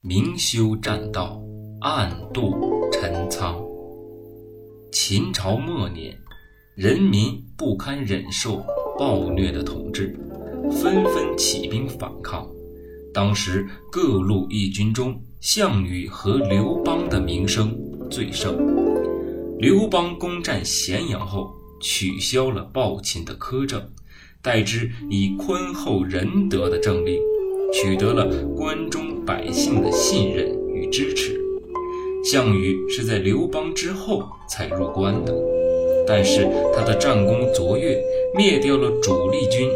明修栈道，暗度陈仓。秦朝末年，人民不堪忍受暴虐的统治，纷纷起兵反抗。当时各路义军中，项羽和刘邦的名声最盛。刘邦攻占咸阳后，取消了暴秦的苛政，代之以宽厚仁德的政令。取得了关中百姓的信任与支持。项羽是在刘邦之后才入关的，但是他的战功卓越，灭掉了主力军，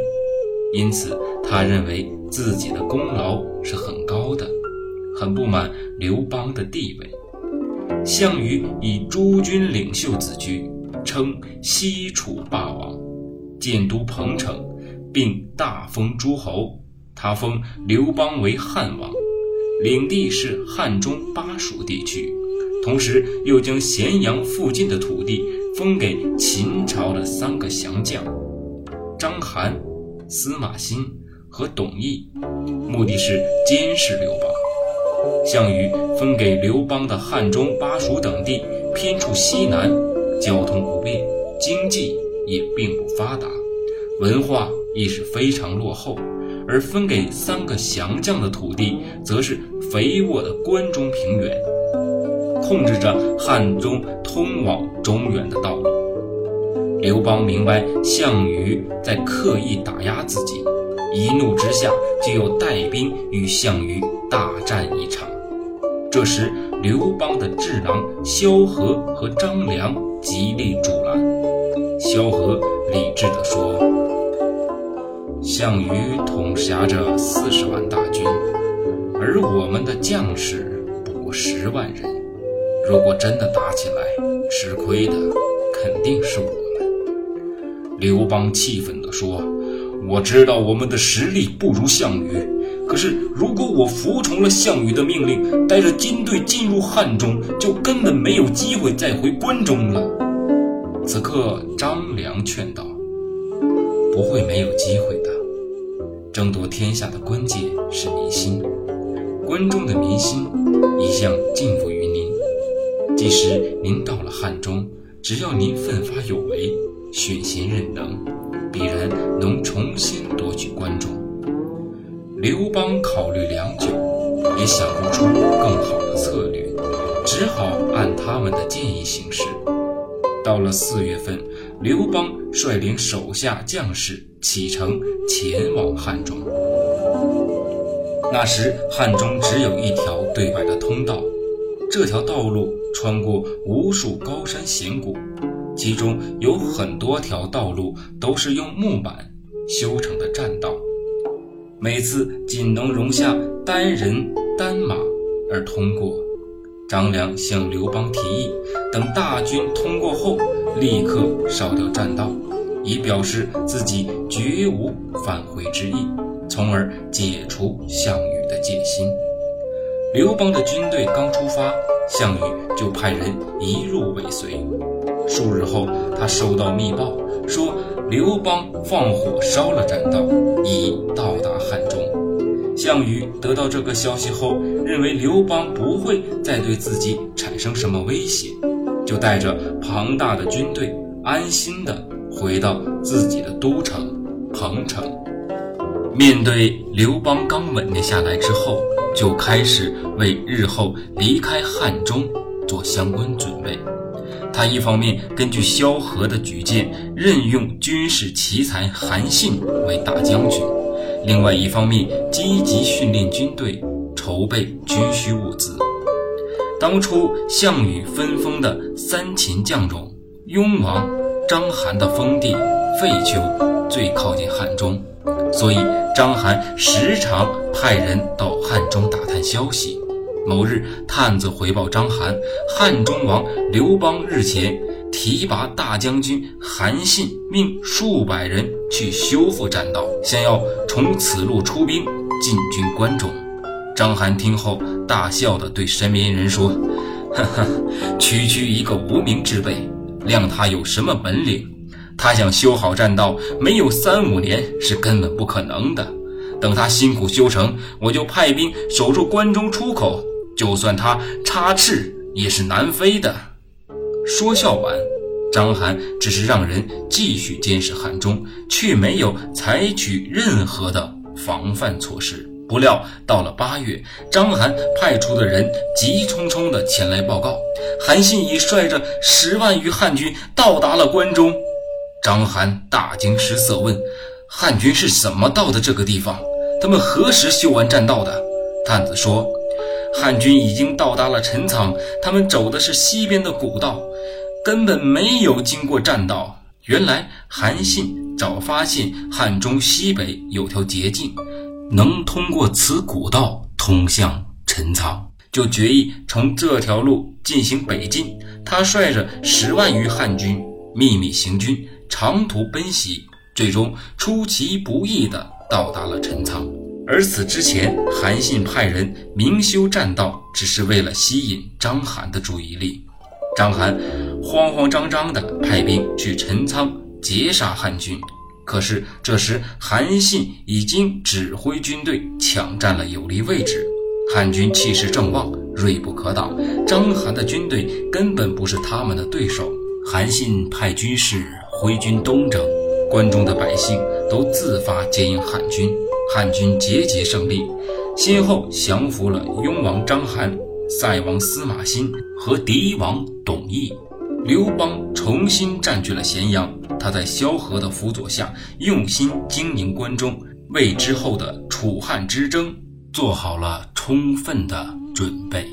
因此他认为自己的功劳是很高的，很不满刘邦的地位。项羽以诸军领袖自居，称西楚霸王，建都彭城，并大封诸侯。他封刘邦为汉王，领地是汉中巴蜀地区，同时又将咸阳附近的土地封给秦朝的三个降将章邯、司马欣和董翳，目的是监视刘邦。项羽分给刘邦的汉中、巴蜀等地偏处西南，交通不便，经济也并不发达，文化亦是非常落后。而分给三个降将的土地，则是肥沃的关中平原，控制着汉中通往中原的道路。刘邦明白项羽在刻意打压自己，一怒之下就要带兵与项羽大战一场。这时，刘邦的智囊萧何和张良极力阻拦。萧何理智地说。项羽统辖着四十万大军，而我们的将士不过十万人。如果真的打起来，吃亏的肯定是我们。刘邦气愤地说：“我知道我们的实力不如项羽，可是如果我服从了项羽的命令，带着军队进入汉中，就根本没有机会再回关中了。”此刻，张良劝道。不会没有机会的。争夺天下的关键是民心，关中的民心一向敬服于您。即使您到了汉中，只要您奋发有为、选贤任能，必然能重新夺取关中。刘邦考虑良久，也想不出更好的策略，只好按他们的建议行事。到了四月份，刘邦率领手下将士启程前往汉中。那时汉中只有一条对外的通道，这条道路穿过无数高山险谷，其中有很多条道路都是用木板修成的栈道，每次仅能容下单人单马而通过。张良向刘邦提议，等大军通过后，立刻烧掉栈道，以表示自己绝无返回之意，从而解除项羽的戒心。刘邦的军队刚出发，项羽就派人一路尾随。数日后，他收到密报，说刘邦放火烧了栈道，已到达汉中。项羽得到这个消息后，认为刘邦不会再对自己产生什么威胁，就带着庞大的军队安心的回到自己的都城彭城。面对刘邦刚稳定下来之后，就开始为日后离开汉中做相关准备。他一方面根据萧何的举荐，任用军事奇才韩信为大将军。另外一方面，积极训练军队，筹备军需物资。当初项羽分封的三秦将中，雍王章邯的封地废丘最靠近汉中，所以章邯时常派人到汉中打探消息。某日，探子回报章邯，汉中王刘邦日前。提拔大将军韩信，命数百人去修复栈道，想要从此路出兵进军关中。章邯听后大笑地对身边人说：“ 哈哈，区区一个无名之辈，谅他有什么本领？他想修好栈道，没有三五年是根本不可能的。等他辛苦修成，我就派兵守住关中出口，就算他插翅也是难飞的。说笑完，章邯只是让人继续监视汉中，却没有采取任何的防范措施。不料到了八月，章邯派出的人急匆匆地前来报告，韩信已率着十万余汉军到达了关中。章邯大惊失色，问：“汉军是怎么到的这个地方？他们何时修完栈道的？”探子说：“汉军已经到达了陈仓，他们走的是西边的古道，根本没有经过栈道。原来韩信早发现汉中西北有条捷径，能通过此古道通向陈仓，就决意从这条路进行北进。他率着十万余汉军秘密行军。”长途奔袭，最终出其不意地到达了陈仓。而此之前，韩信派人明修栈道，只是为了吸引章邯的注意力。章邯慌慌张张地派兵去陈仓截杀汉军，可是这时韩信已经指挥军队抢占了有利位置，汉军气势正旺，锐不可挡。章邯的军队根本不是他们的对手。韩信派军士。挥军东征，关中的百姓都自发接应汉军，汉军节节胜利，先后降服了雍王章邯、塞王司马欣和狄王董翳。刘邦重新占据了咸阳，他在萧何的辅佐下，用心经营关中，为之后的楚汉之争做好了充分的准备。